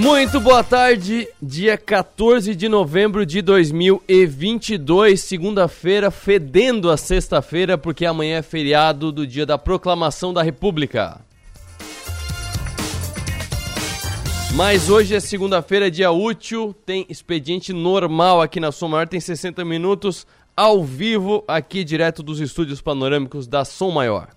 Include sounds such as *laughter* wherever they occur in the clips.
Muito boa tarde, dia 14 de novembro de 2022, segunda-feira, fedendo a sexta-feira, porque amanhã é feriado do dia da proclamação da República. Mas hoje é segunda-feira, dia útil, tem expediente normal aqui na Som Maior, tem 60 minutos ao vivo aqui direto dos estúdios panorâmicos da Som Maior.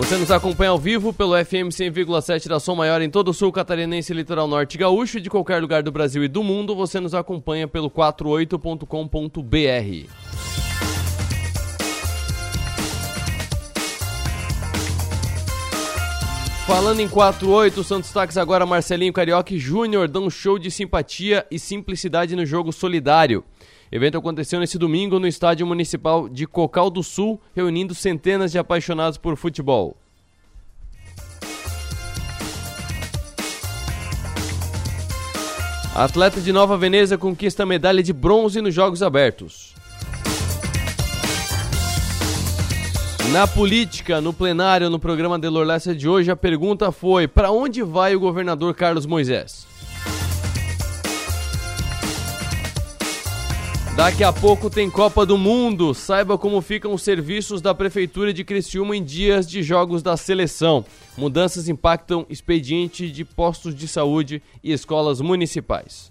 Você nos acompanha ao vivo pelo FM 100,7 da Som Maior em todo o sul catarinense, litoral norte gaúcho e de qualquer lugar do Brasil e do mundo. Você nos acompanha pelo 48.com.br. Falando em 48, são destaques agora Marcelinho Carioca Júnior dão um show de simpatia e simplicidade no jogo solidário. Evento aconteceu nesse domingo no Estádio Municipal de Cocal do Sul, reunindo centenas de apaixonados por futebol. Atleta de Nova Veneza conquista medalha de bronze nos Jogos Abertos. Na política, no plenário, no programa de Lorlécia de hoje, a pergunta foi: para onde vai o governador Carlos Moisés? Daqui a pouco tem Copa do Mundo. Saiba como ficam os serviços da Prefeitura de Criciúma em dias de jogos da seleção. Mudanças impactam expediente de postos de saúde e escolas municipais.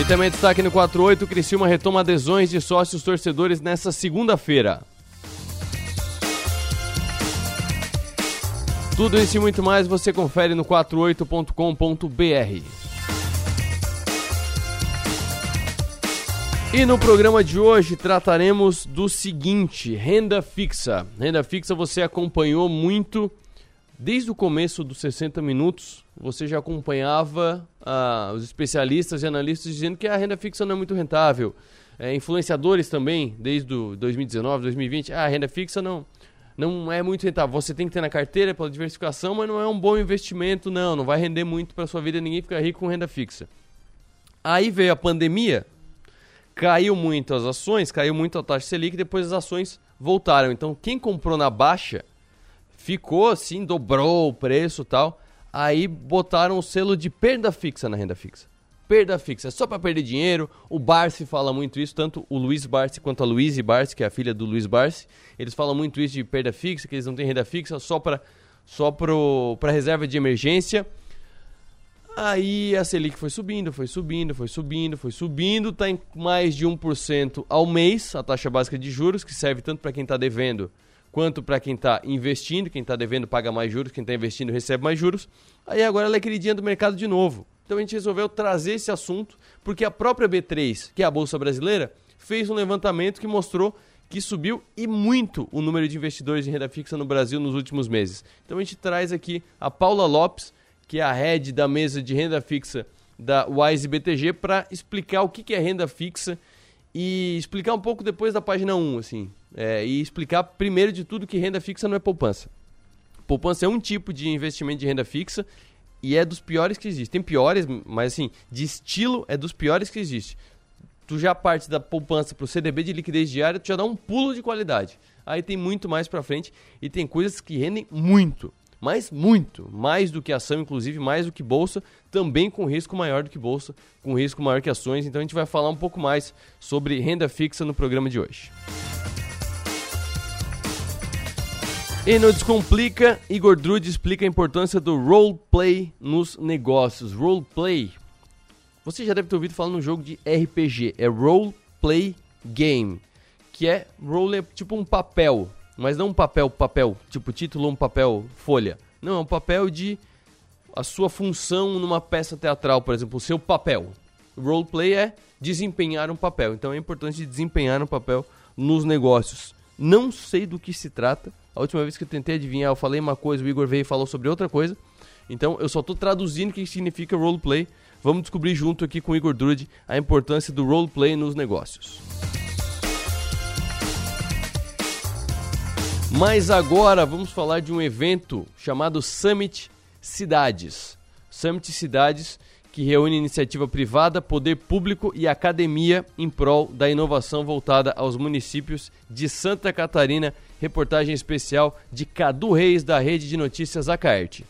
E também destaque no 48, Criciúma retoma adesões de sócios torcedores nesta segunda-feira. Tudo isso e muito mais você confere no 48.com.br. E no programa de hoje trataremos do seguinte: renda fixa. Renda fixa você acompanhou muito desde o começo dos 60 minutos. Você já acompanhava ah, os especialistas e analistas dizendo que a renda fixa não é muito rentável. É, influenciadores também, desde 2019, 2020, ah, a renda fixa não, não é muito rentável. Você tem que ter na carteira pela diversificação, mas não é um bom investimento, não. Não vai render muito para sua vida, ninguém fica rico com renda fixa. Aí veio a pandemia, caiu muito as ações, caiu muito a taxa Selic, depois as ações voltaram. Então, quem comprou na baixa ficou assim, dobrou o preço tal. Aí botaram o selo de perda fixa na renda fixa perda fixa, é só para perder dinheiro. O Barsi fala muito isso, tanto o Luiz Barsi quanto a Luiz Barsi, que é a filha do Luiz Barsi. Eles falam muito isso de perda fixa, que eles não têm renda fixa só para só para reserva de emergência. Aí a Selic foi subindo, foi subindo, foi subindo, foi subindo, está em mais de 1% ao mês, a taxa básica de juros, que serve tanto para quem está devendo quanto para quem está investindo. Quem está devendo paga mais juros, quem está investindo recebe mais juros. Aí agora ela é queridinha do mercado de novo. Então a gente resolveu trazer esse assunto porque a própria B3, que é a Bolsa Brasileira, fez um levantamento que mostrou que subiu e muito o número de investidores em renda fixa no Brasil nos últimos meses. Então a gente traz aqui a Paula Lopes, que é a head da mesa de renda fixa da Wise BTG, para explicar o que é renda fixa e explicar um pouco depois da página 1, assim. É, e explicar primeiro de tudo que renda fixa não é poupança. Poupança é um tipo de investimento de renda fixa e é dos piores que existe. Tem piores, mas assim, de estilo é dos piores que existe. Tu já parte da poupança pro CDB de liquidez diária, tu já dá um pulo de qualidade. Aí tem muito mais para frente e tem coisas que rendem muito, mas muito, mais do que ação, inclusive mais do que bolsa, também com risco maior do que bolsa, com risco maior que ações. Então a gente vai falar um pouco mais sobre renda fixa no programa de hoje. E no Descomplica, Igor Drude explica a importância do roleplay nos negócios. Roleplay, você já deve ter ouvido falar no jogo de RPG, é Roleplay Game, que é role é tipo um papel, mas não um papel papel, tipo título um papel folha. Não, é um papel de a sua função numa peça teatral, por exemplo, o seu papel. Roleplay é desempenhar um papel, então é importante desempenhar um papel nos negócios. Não sei do que se trata, a última vez que eu tentei adivinhar, eu falei uma coisa, o Igor veio e falou sobre outra coisa. Então eu só estou traduzindo o que significa roleplay. Vamos descobrir junto aqui com o Igor Drude a importância do roleplay nos negócios. Mas agora vamos falar de um evento chamado Summit Cidades. Summit Cidades, que reúne iniciativa privada, poder público e academia em prol da inovação voltada aos municípios de Santa Catarina. Reportagem especial de Cadu Reis, da Rede de Notícias Acaerte.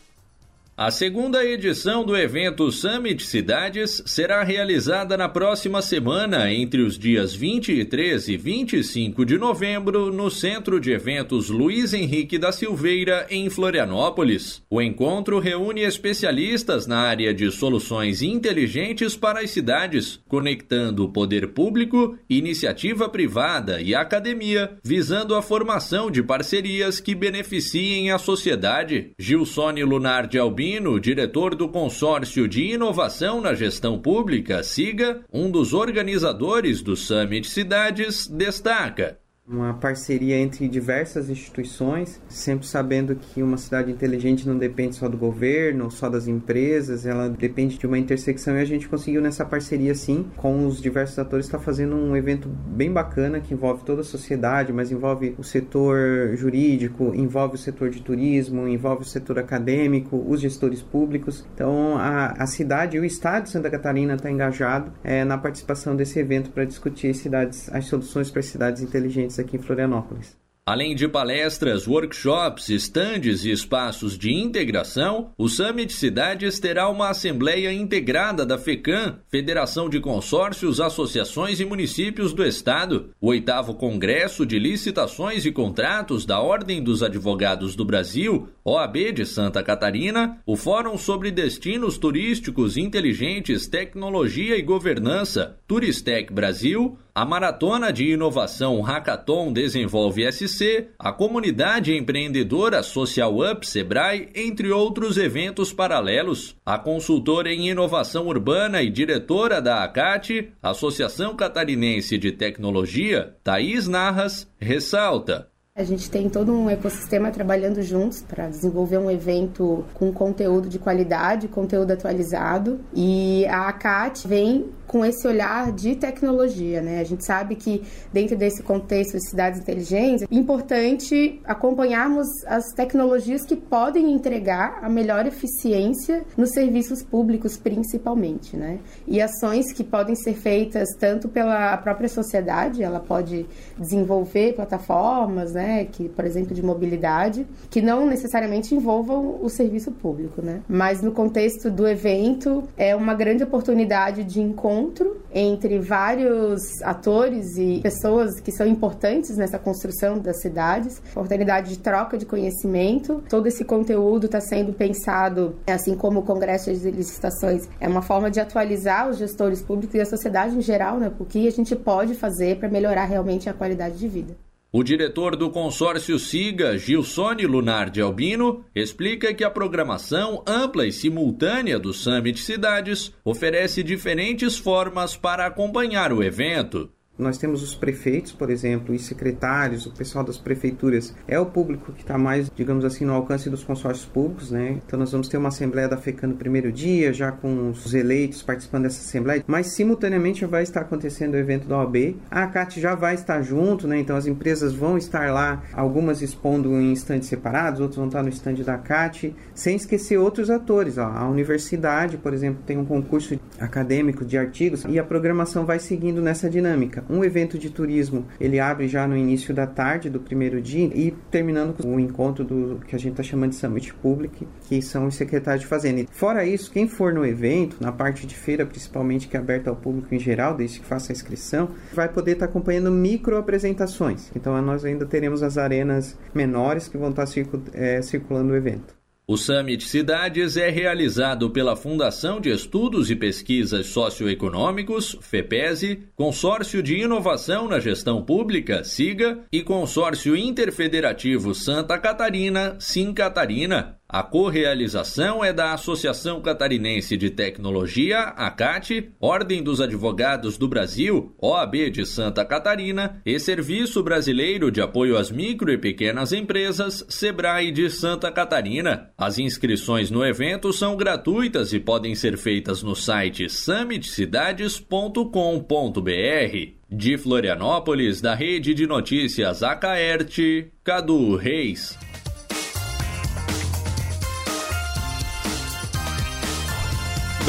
A segunda edição do evento Summit Cidades será realizada na próxima semana, entre os dias 23 e 25 de novembro, no Centro de Eventos Luiz Henrique da Silveira, em Florianópolis. O encontro reúne especialistas na área de soluções inteligentes para as cidades, conectando o poder público, iniciativa privada e academia, visando a formação de parcerias que beneficiem a sociedade. Gilsone Lunar de Albino Paulino, diretor do Consórcio de Inovação na Gestão Pública, SIGA, um dos organizadores do Summit Cidades, destaca uma parceria entre diversas instituições, sempre sabendo que uma cidade inteligente não depende só do governo, só das empresas, ela depende de uma intersecção e a gente conseguiu nessa parceria sim, com os diversos atores, estar tá fazendo um evento bem bacana que envolve toda a sociedade, mas envolve o setor jurídico, envolve o setor de turismo, envolve o setor acadêmico, os gestores públicos. Então a, a cidade e o estado de Santa Catarina está engajado é, na participação desse evento para discutir cidades, as soluções para cidades inteligentes aqui em Florianópolis. Além de palestras, workshops, estandes e espaços de integração, o Summit Cidades terá uma assembleia integrada da FECAM, Federação de Consórcios, Associações e Municípios do Estado, o oitavo Congresso de Licitações e Contratos da Ordem dos Advogados do Brasil, OAB de Santa Catarina, o Fórum sobre Destinos Turísticos Inteligentes, Tecnologia e Governança, Turistec Brasil, a Maratona de Inovação Hackathon Desenvolve SC, a Comunidade Empreendedora Social Up Sebrae, entre outros eventos paralelos. A consultora em inovação urbana e diretora da ACAT, Associação Catarinense de Tecnologia, Thaís Narras, ressalta. A gente tem todo um ecossistema trabalhando juntos para desenvolver um evento com conteúdo de qualidade, conteúdo atualizado. E a ACAT vem com esse olhar de tecnologia, né? A gente sabe que dentro desse contexto de cidades inteligentes, é importante acompanharmos as tecnologias que podem entregar a melhor eficiência nos serviços públicos, principalmente, né? E ações que podem ser feitas tanto pela própria sociedade, ela pode desenvolver plataformas, né? Que, por exemplo, de mobilidade, que não necessariamente envolvam o serviço público, né? Mas no contexto do evento é uma grande oportunidade de encontro encontro entre vários atores e pessoas que são importantes nessa construção das cidades, oportunidade de troca de conhecimento. Todo esse conteúdo está sendo pensado, assim como o Congresso de Licitações, é uma forma de atualizar os gestores públicos e a sociedade em geral, né? O que a gente pode fazer para melhorar realmente a qualidade de vida. O diretor do consórcio SIGA, Gilsone Lunar de Albino, explica que a programação ampla e simultânea do Summit Cidades oferece diferentes formas para acompanhar o evento. Nós temos os prefeitos, por exemplo, e secretários, o pessoal das prefeituras é o público que está mais, digamos assim, no alcance dos consórcios públicos, né? Então nós vamos ter uma assembleia da FECAM no primeiro dia, já com os eleitos participando dessa assembleia, mas simultaneamente vai estar acontecendo o evento da OAB. A ACAT já vai estar junto, né? Então as empresas vão estar lá, algumas expondo em estandes separados, outros vão estar no estande da ACAT, sem esquecer outros atores. Ó. A universidade, por exemplo, tem um concurso acadêmico de artigos e a programação vai seguindo nessa dinâmica um evento de turismo, ele abre já no início da tarde do primeiro dia e terminando com o encontro do que a gente está chamando de Summit Public, que são os secretários de Fazenda. Fora isso, quem for no evento, na parte de feira principalmente, que é aberta ao público em geral, desde que faça a inscrição, vai poder estar tá acompanhando micro apresentações. Então nós ainda teremos as arenas menores que vão estar tá é, circulando o evento. O Summit Cidades é realizado pela Fundação de Estudos e Pesquisas Socioeconômicos, FEPESE, Consórcio de Inovação na Gestão Pública, SIGA, e Consórcio Interfederativo Santa Catarina, SIM Catarina. A correalização é da Associação Catarinense de Tecnologia, ACAT, Ordem dos Advogados do Brasil, OAB de Santa Catarina e Serviço Brasileiro de Apoio às Micro e Pequenas Empresas, SEBRAE de Santa Catarina. As inscrições no evento são gratuitas e podem ser feitas no site summitcidades.com.br. De Florianópolis, da Rede de Notícias Acaerte, Cadu Reis.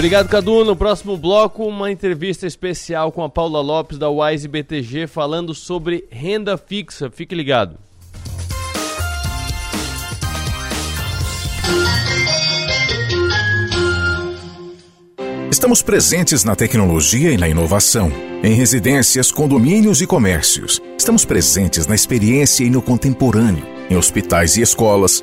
Obrigado, Cadu. No próximo bloco, uma entrevista especial com a Paula Lopes da Wise BTG falando sobre renda fixa. Fique ligado. Estamos presentes na tecnologia e na inovação, em residências, condomínios e comércios. Estamos presentes na experiência e no contemporâneo, em hospitais e escolas,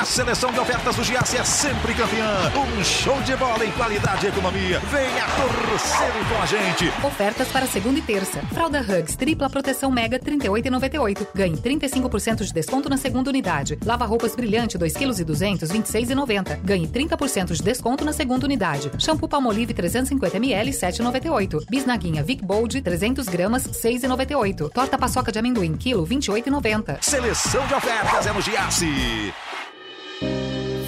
A seleção de ofertas do Giasse é sempre campeã. Um show de bola em qualidade e economia. Venha torcer com a gente. Ofertas para segunda e terça. Fralda Hugs tripla proteção Mega 38,98. Ganhe 35% de desconto na segunda unidade. Lava roupas brilhante 2 kg e 200 26,90. Ganhe 30% de desconto na segunda unidade. Shampoo Palmolive 350 ml 7,98. Bisnaguinha Vic Bold 300 gramas 6,98. Torta paçoca de amendoim quilo 28,90. Seleção de ofertas é no Giasse.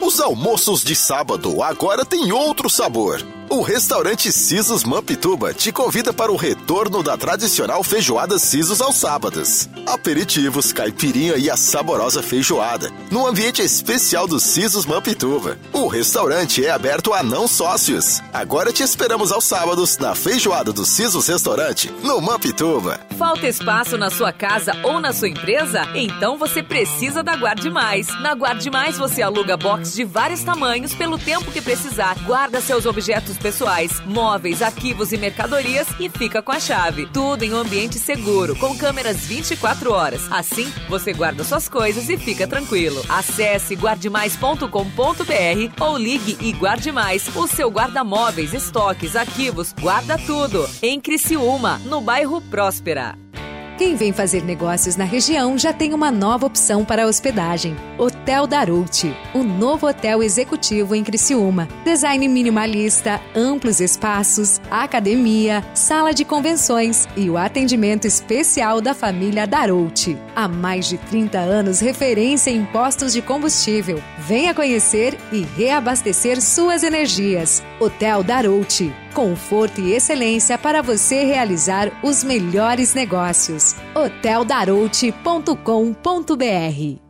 Os almoços de sábado agora têm outro sabor. O restaurante Sisos Mampituba te convida para o retorno da tradicional feijoada Sisos aos sábados. Aperitivos, caipirinha e a saborosa feijoada, no ambiente especial do Sisos Mampituba. O restaurante é aberto a não sócios. Agora te esperamos aos sábados na feijoada do Sisos Restaurante, no Mampituba. Falta espaço na sua casa ou na sua empresa? Então você precisa da Guarde Mais. Na Guarde Mais você aluga box de vários tamanhos pelo tempo que precisar. Guarda seus objetos pessoais, móveis, arquivos e mercadorias e fica com a chave. Tudo em um ambiente seguro, com câmeras 24 horas. Assim, você guarda suas coisas e fica tranquilo. Acesse guardemais.com.br ou ligue e guarde mais. O seu guarda-móveis, estoques, arquivos, guarda tudo. Em Criciúma, no bairro Próspera. Quem vem fazer negócios na região já tem uma nova opção para hospedagem. Hotel Darouti, o novo hotel executivo em Criciúma. Design minimalista, amplos espaços, academia, sala de convenções e o atendimento especial da família Darouti. Há mais de 30 anos referência em postos de combustível. Venha conhecer e reabastecer suas energias. Hotel Darouti conforto e excelência para você realizar os melhores negócios. hoteldarouti.com.br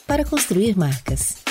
para construir marcas.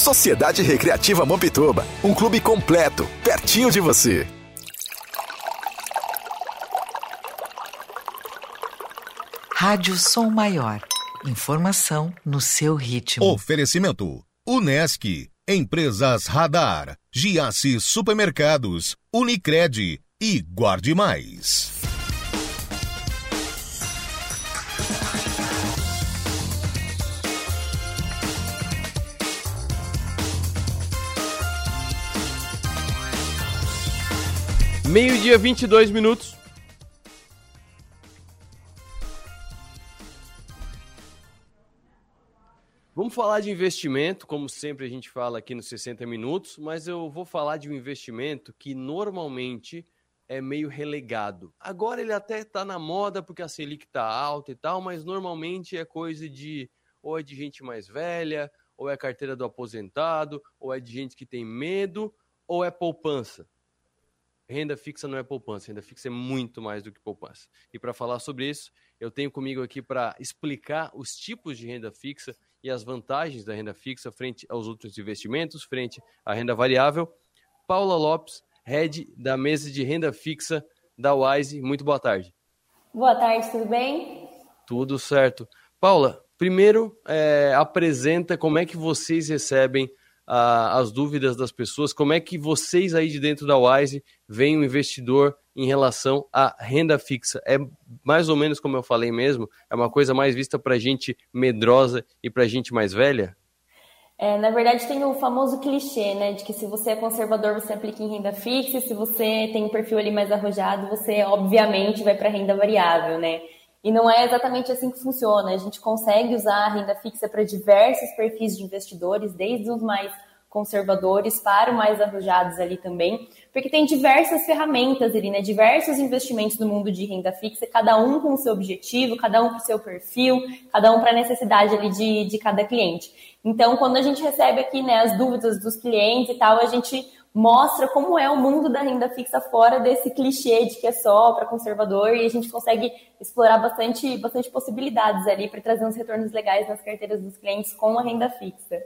Sociedade Recreativa Mampituba, um clube completo, pertinho de você. Rádio Som Maior. Informação no seu ritmo. Oferecimento: Unesc, Empresas Radar, Giasse Supermercados, Unicred e Guarde Mais. Meio-dia, 22 minutos. Vamos falar de investimento, como sempre a gente fala aqui nos 60 minutos, mas eu vou falar de um investimento que normalmente é meio relegado. Agora ele até está na moda porque a Selic está alta e tal, mas normalmente é coisa de ou é de gente mais velha, ou é carteira do aposentado, ou é de gente que tem medo, ou é poupança. Renda fixa não é poupança, renda fixa é muito mais do que poupança. E para falar sobre isso, eu tenho comigo aqui para explicar os tipos de renda fixa e as vantagens da renda fixa frente aos outros investimentos, frente à renda variável. Paula Lopes, head da mesa de renda fixa da Wise. Muito boa tarde. Boa tarde, tudo bem? Tudo certo. Paula, primeiro é, apresenta como é que vocês recebem as dúvidas das pessoas, como é que vocês aí de dentro da Wise veem o investidor em relação à renda fixa? É mais ou menos como eu falei mesmo, é uma coisa mais vista para gente medrosa e para gente mais velha? É, na verdade, tem o famoso clichê, né, de que se você é conservador, você aplica em renda fixa, e se você tem um perfil ali mais arrojado, você obviamente vai para renda variável, né? E não é exatamente assim que funciona. A gente consegue usar a renda fixa para diversos perfis de investidores, desde os mais conservadores para os mais arrojados ali também, porque tem diversas ferramentas ali, né? Diversos investimentos no mundo de renda fixa, cada um com o seu objetivo, cada um com o seu perfil, cada um para a necessidade ali de, de cada cliente. Então, quando a gente recebe aqui né, as dúvidas dos clientes e tal, a gente mostra como é o mundo da renda fixa fora desse clichê de que é só para conservador e a gente consegue explorar bastante, bastante possibilidades ali para trazer uns retornos legais nas carteiras dos clientes com a renda fixa.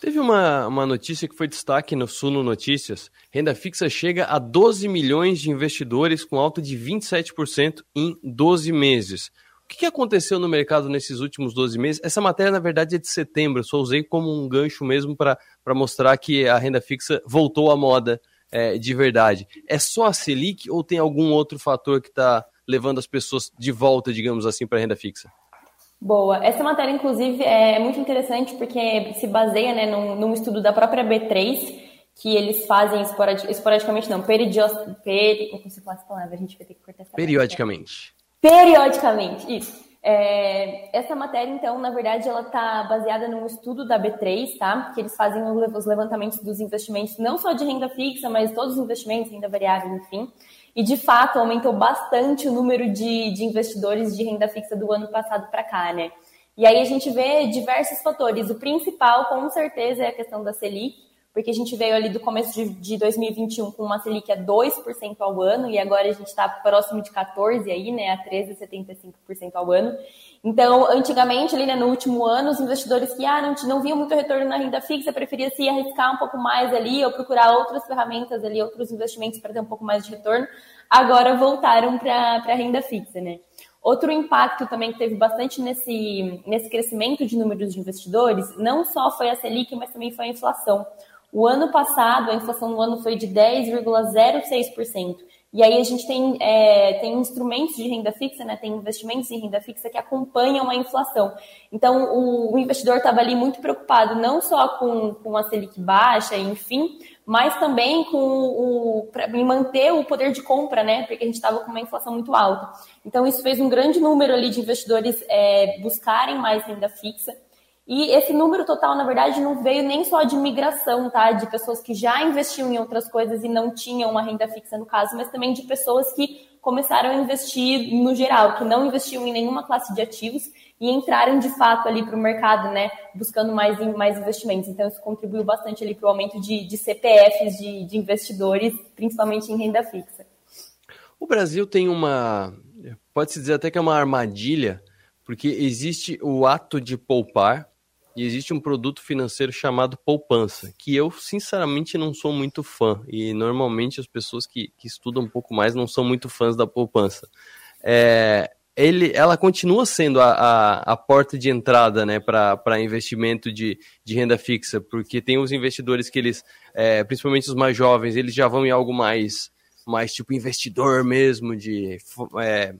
Teve uma, uma notícia que foi destaque no Suno Notícias. Renda fixa chega a 12 milhões de investidores com alta de 27% em 12 meses. O que, aconteceu no mercado nesses últimos 12 meses? Essa matéria, na verdade, é de setembro. Só usei como um gancho mesmo para mostrar que a renda fixa voltou à moda é, de verdade. É só a Selic ou tem algum outro fator que está levando as pessoas de volta, digamos assim, para a renda fixa? Boa. Essa matéria, inclusive, é muito interessante porque se baseia né, num, num estudo da própria B3, que eles fazem esporadi esporadicamente, não, periodios, peri, não consigo falar essa palavra, a gente vai ter que cortar essa Periodicamente. Periodicamente, isso. É, essa matéria, então, na verdade, ela está baseada num estudo da B3, tá? Que eles fazem os levantamentos dos investimentos, não só de renda fixa, mas todos os investimentos, renda variável, enfim. E, de fato, aumentou bastante o número de, de investidores de renda fixa do ano passado para cá, né? E aí a gente vê diversos fatores. O principal, com certeza, é a questão da Selic, porque a gente veio ali do começo de, de 2021 com uma Selic a 2% ao ano, e agora a gente está próximo de 14% aí, né, a 13,75% ao ano. Então, antigamente, ali né, no último ano, os investidores que ah, não, não viam muito retorno na renda fixa, preferia se arriscar um pouco mais ali ou procurar outras ferramentas ali, outros investimentos para ter um pouco mais de retorno, agora voltaram para a renda fixa, né? Outro impacto também que teve bastante nesse, nesse crescimento de números de investidores, não só foi a Selic, mas também foi a inflação. O ano passado, a inflação no ano foi de 10,06%. E aí a gente tem, é, tem instrumentos de renda fixa, né, tem investimentos em renda fixa que acompanham a inflação. Então, o, o investidor estava ali muito preocupado não só com, com a Selic baixa, enfim, mas também com o, para manter o poder de compra, né, porque a gente estava com uma inflação muito alta. Então, isso fez um grande número ali de investidores é, buscarem mais renda fixa. E esse número total, na verdade, não veio nem só de migração, tá? De pessoas que já investiam em outras coisas e não tinham uma renda fixa no caso, mas também de pessoas que começaram a investir no geral, que não investiam em nenhuma classe de ativos e entraram de fato ali para o mercado, né? Buscando mais, mais investimentos. Então, isso contribuiu bastante ali para o aumento de, de CPFs de, de investidores, principalmente em renda fixa. O Brasil tem uma. Pode-se dizer até que é uma armadilha, porque existe o ato de poupar, e existe um produto financeiro chamado poupança, que eu sinceramente não sou muito fã, e normalmente as pessoas que, que estudam um pouco mais não são muito fãs da poupança. É, ele, ela continua sendo a, a, a porta de entrada né, para investimento de, de renda fixa, porque tem os investidores que eles, é, principalmente os mais jovens, eles já vão em algo mais, mais tipo investidor mesmo, de é,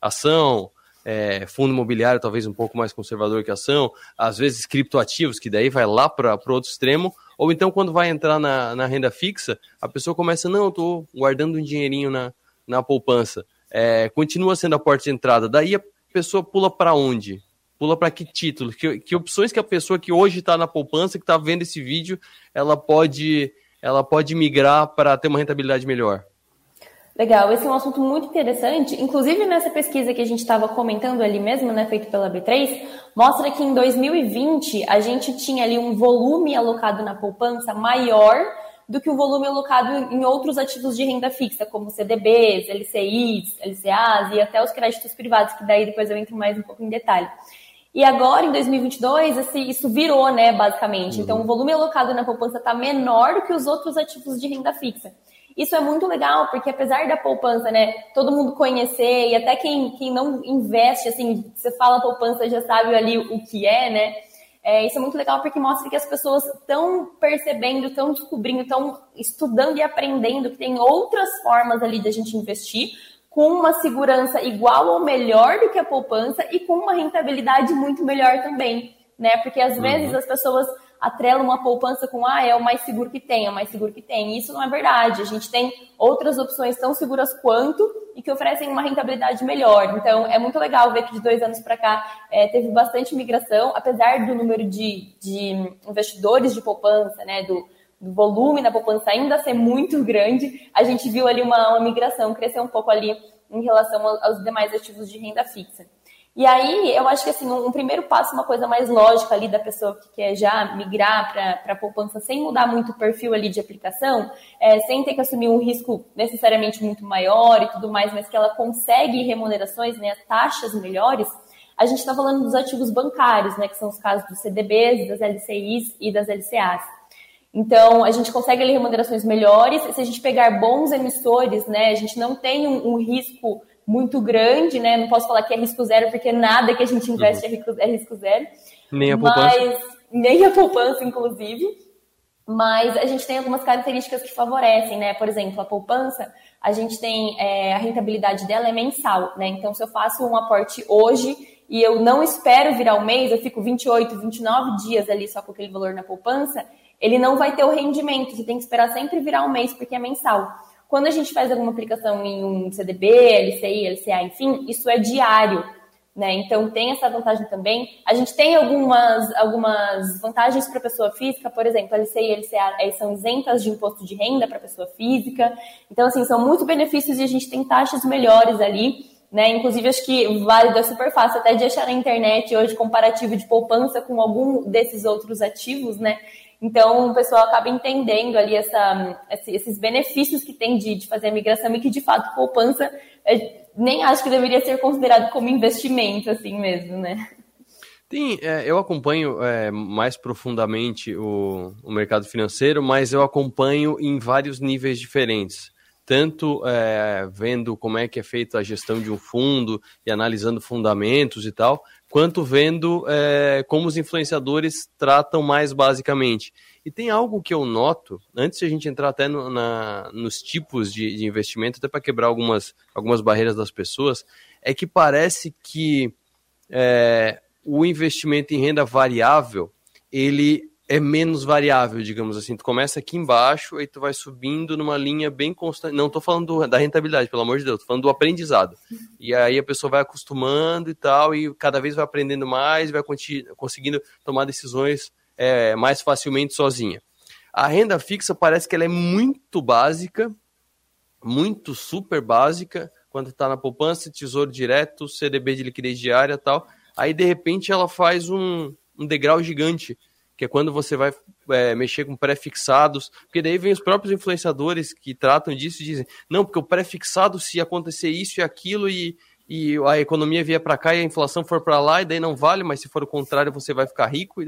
ação, é, fundo imobiliário talvez um pouco mais conservador que ação, às vezes criptoativos, que daí vai lá para o outro extremo, ou então quando vai entrar na, na renda fixa, a pessoa começa, não, estou guardando um dinheirinho na, na poupança. É, continua sendo a porta de entrada. Daí a pessoa pula para onde? Pula para que título? Que, que opções que a pessoa que hoje está na poupança, que está vendo esse vídeo, ela pode, ela pode migrar para ter uma rentabilidade melhor? Legal, esse é um assunto muito interessante. Inclusive, nessa pesquisa que a gente estava comentando ali mesmo, né, feito pela B3, mostra que em 2020 a gente tinha ali um volume alocado na poupança maior do que o volume alocado em outros ativos de renda fixa, como CDBs, LCIs, LCAs e até os créditos privados, que daí depois eu entro mais um pouco em detalhe. E agora, em 2022, esse, isso virou, né, basicamente. Então, o volume alocado na poupança está menor do que os outros ativos de renda fixa. Isso é muito legal, porque apesar da poupança, né, todo mundo conhecer, e até quem, quem não investe, assim, você fala poupança já sabe ali o que é, né? É, isso é muito legal porque mostra que as pessoas estão percebendo, estão descobrindo, estão estudando e aprendendo que tem outras formas ali de a gente investir com uma segurança igual ou melhor do que a poupança e com uma rentabilidade muito melhor também, né? Porque às uhum. vezes as pessoas atrela uma poupança com, ah, é o mais seguro que tem, é o mais seguro que tem. Isso não é verdade. A gente tem outras opções tão seguras quanto e que oferecem uma rentabilidade melhor. Então, é muito legal ver que de dois anos para cá é, teve bastante migração, apesar do número de, de investidores de poupança, né, do, do volume da poupança ainda ser muito grande, a gente viu ali uma, uma migração crescer um pouco ali em relação aos demais ativos de renda fixa. E aí, eu acho que assim, um, primeiro passo, uma coisa mais lógica ali da pessoa que quer já migrar para a poupança sem mudar muito o perfil ali de aplicação, é, sem ter que assumir um risco necessariamente muito maior e tudo mais, mas que ela consegue remunerações, né, taxas melhores, a gente está falando dos ativos bancários, né, que são os casos dos CDBs, das LCIs e das LCAs. Então, a gente consegue ali remunerações melhores. Se a gente pegar bons emissores, né, a gente não tem um, um risco muito grande, né? Não posso falar que é risco zero, porque nada que a gente investe uhum. é, risco, é risco zero. Nem a poupança. Mas, nem a poupança, inclusive. Mas a gente tem algumas características que favorecem, né? Por exemplo, a poupança, a gente tem é, a rentabilidade dela é mensal, né? Então, se eu faço um aporte hoje e eu não espero virar o mês, eu fico 28, 29 dias ali só com aquele valor na poupança, ele não vai ter o rendimento. Você tem que esperar sempre virar o mês, porque é mensal. Quando a gente faz alguma aplicação em um CDB, LCI, LCA, enfim, isso é diário. Né? Então tem essa vantagem também. A gente tem algumas, algumas vantagens para a pessoa física, por exemplo, a LCI e LCA são isentas de imposto de renda para a pessoa física. Então, assim, são muitos benefícios e a gente tem taxas melhores ali. Né? Inclusive, acho que vale, é super fácil até de achar na internet hoje comparativo de poupança com algum desses outros ativos, né? Então, o pessoal acaba entendendo ali essa, esses benefícios que tem de, de fazer a migração e que, de fato, poupança é, nem acho que deveria ser considerado como investimento, assim mesmo, né? Tem, é, eu acompanho é, mais profundamente o, o, mercado financeiro, mas eu acompanho em vários níveis diferentes. Tanto é, vendo como é que é feita a gestão de um fundo e analisando fundamentos e tal, quanto vendo é, como os influenciadores tratam mais basicamente. E tem algo que eu noto, antes de a gente entrar até no, na, nos tipos de, de investimento, até para quebrar algumas, algumas barreiras das pessoas, é que parece que é, o investimento em renda variável, ele é menos variável, digamos assim. Tu começa aqui embaixo e tu vai subindo numa linha bem constante. Não estou falando do, da rentabilidade, pelo amor de Deus, tô falando do aprendizado. E aí a pessoa vai acostumando e tal, e cada vez vai aprendendo mais, vai conseguindo tomar decisões é, mais facilmente sozinha. A renda fixa parece que ela é muito básica, muito super básica, quando está na poupança, tesouro direto, CDB de liquidez diária tal. Aí de repente ela faz um, um degrau gigante que é quando você vai é, mexer com pré-fixados, porque daí vem os próprios influenciadores que tratam disso e dizem, não, porque o pré-fixado, se acontecer isso e aquilo e, e a economia vier para cá e a inflação for para lá, e daí não vale, mas se for o contrário, você vai ficar rico.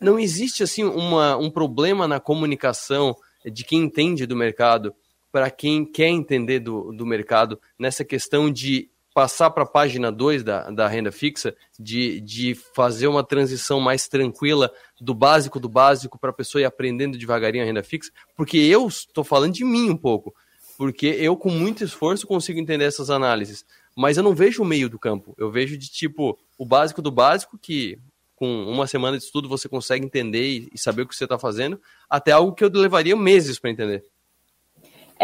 Não existe, assim, uma, um problema na comunicação de quem entende do mercado para quem quer entender do, do mercado nessa questão de passar para a página 2 da, da renda fixa, de, de fazer uma transição mais tranquila do básico do básico para a pessoa ir aprendendo devagarinho a renda fixa, porque eu estou falando de mim um pouco, porque eu com muito esforço consigo entender essas análises, mas eu não vejo o meio do campo, eu vejo de tipo o básico do básico que com uma semana de estudo você consegue entender e, e saber o que você está fazendo, até algo que eu levaria meses para entender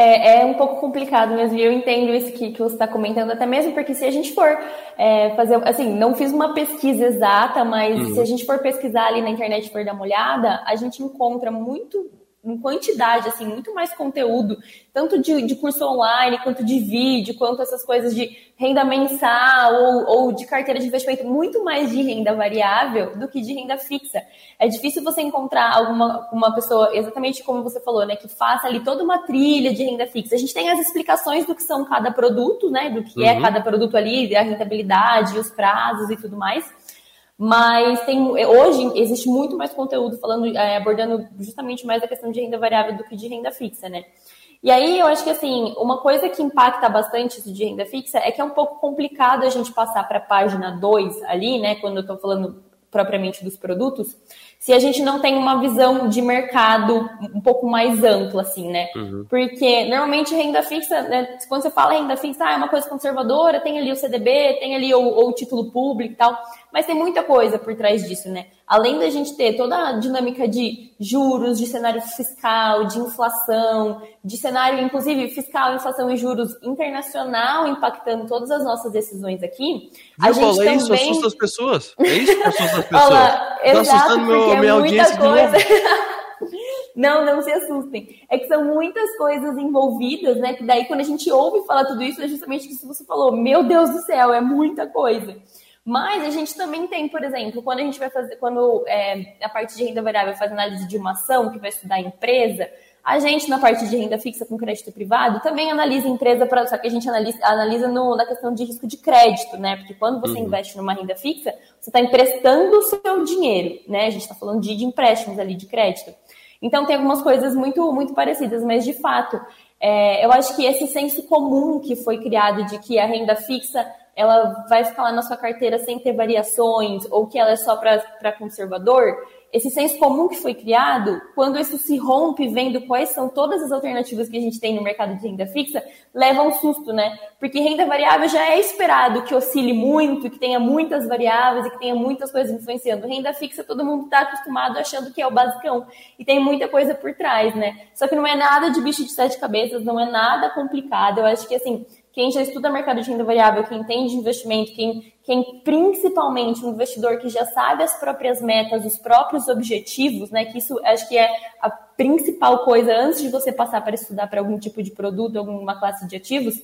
é, é, um pouco complicado mesmo, e eu entendo isso que, que você está comentando, até mesmo porque se a gente for é, fazer, assim, não fiz uma pesquisa exata, mas uhum. se a gente for pesquisar ali na internet e for dar uma olhada, a gente encontra muito em quantidade, assim, muito mais conteúdo, tanto de, de curso online, quanto de vídeo, quanto essas coisas de renda mensal ou, ou de carteira de investimento, muito mais de renda variável do que de renda fixa. É difícil você encontrar alguma uma pessoa, exatamente como você falou, né, que faça ali toda uma trilha de renda fixa. A gente tem as explicações do que são cada produto, né, do que é uhum. é cada produto ali, a rentabilidade, os prazos e tudo mais. Mas tem, hoje existe muito mais conteúdo falando, é, abordando justamente mais a questão de renda variável do que de renda fixa, né? E aí eu acho que assim, uma coisa que impacta bastante isso de renda fixa é que é um pouco complicado a gente passar para a página 2 ali, né? Quando eu estou falando propriamente dos produtos, se a gente não tem uma visão de mercado um pouco mais ampla, assim, né? Uhum. Porque normalmente renda fixa, né, quando você fala renda fixa, ah, é uma coisa conservadora, tem ali o CDB, tem ali o, o título público e tal, mas tem muita coisa por trás disso, né? Além da gente ter toda a dinâmica de juros, de cenário fiscal, de inflação, de cenário, inclusive, fiscal, inflação e juros internacional impactando todas as nossas decisões aqui, a gente também... isso assusta as pessoas. É isso que assusta as *laughs* pessoas. Olha, exato, meu porque minha é muita coisa. *laughs* Não, não se assustem. É que são muitas coisas envolvidas, né? Que daí, quando a gente ouve falar tudo isso, é justamente isso que você falou. Meu Deus do céu, é muita coisa. Mas a gente também tem, por exemplo, quando a gente vai fazer, quando é, a parte de renda variável faz análise de uma ação, que vai estudar a empresa, a gente, na parte de renda fixa com crédito privado, também analisa a empresa, pra, só que a gente analisa, analisa no, na questão de risco de crédito, né? Porque quando você uhum. investe numa renda fixa, você está emprestando o seu dinheiro, né? A gente está falando de, de empréstimos ali, de crédito. Então, tem algumas coisas muito, muito parecidas, mas de fato, é, eu acho que esse senso comum que foi criado de que a renda fixa ela vai ficar lá na sua carteira sem ter variações, ou que ela é só para conservador, esse senso comum que foi criado, quando isso se rompe vendo quais são todas as alternativas que a gente tem no mercado de renda fixa, leva um susto, né? Porque renda variável já é esperado que oscile muito, que tenha muitas variáveis e que tenha muitas coisas influenciando. Renda fixa, todo mundo está acostumado achando que é o basicão. E tem muita coisa por trás, né? Só que não é nada de bicho de sete cabeças, não é nada complicado. Eu acho que, assim, quem já estuda mercado de renda variável, quem entende de investimento, quem, quem principalmente um investidor que já sabe as próprias metas, os próprios objetivos, né? Que isso acho que é a principal coisa antes de você passar para estudar para algum tipo de produto, alguma classe de ativos,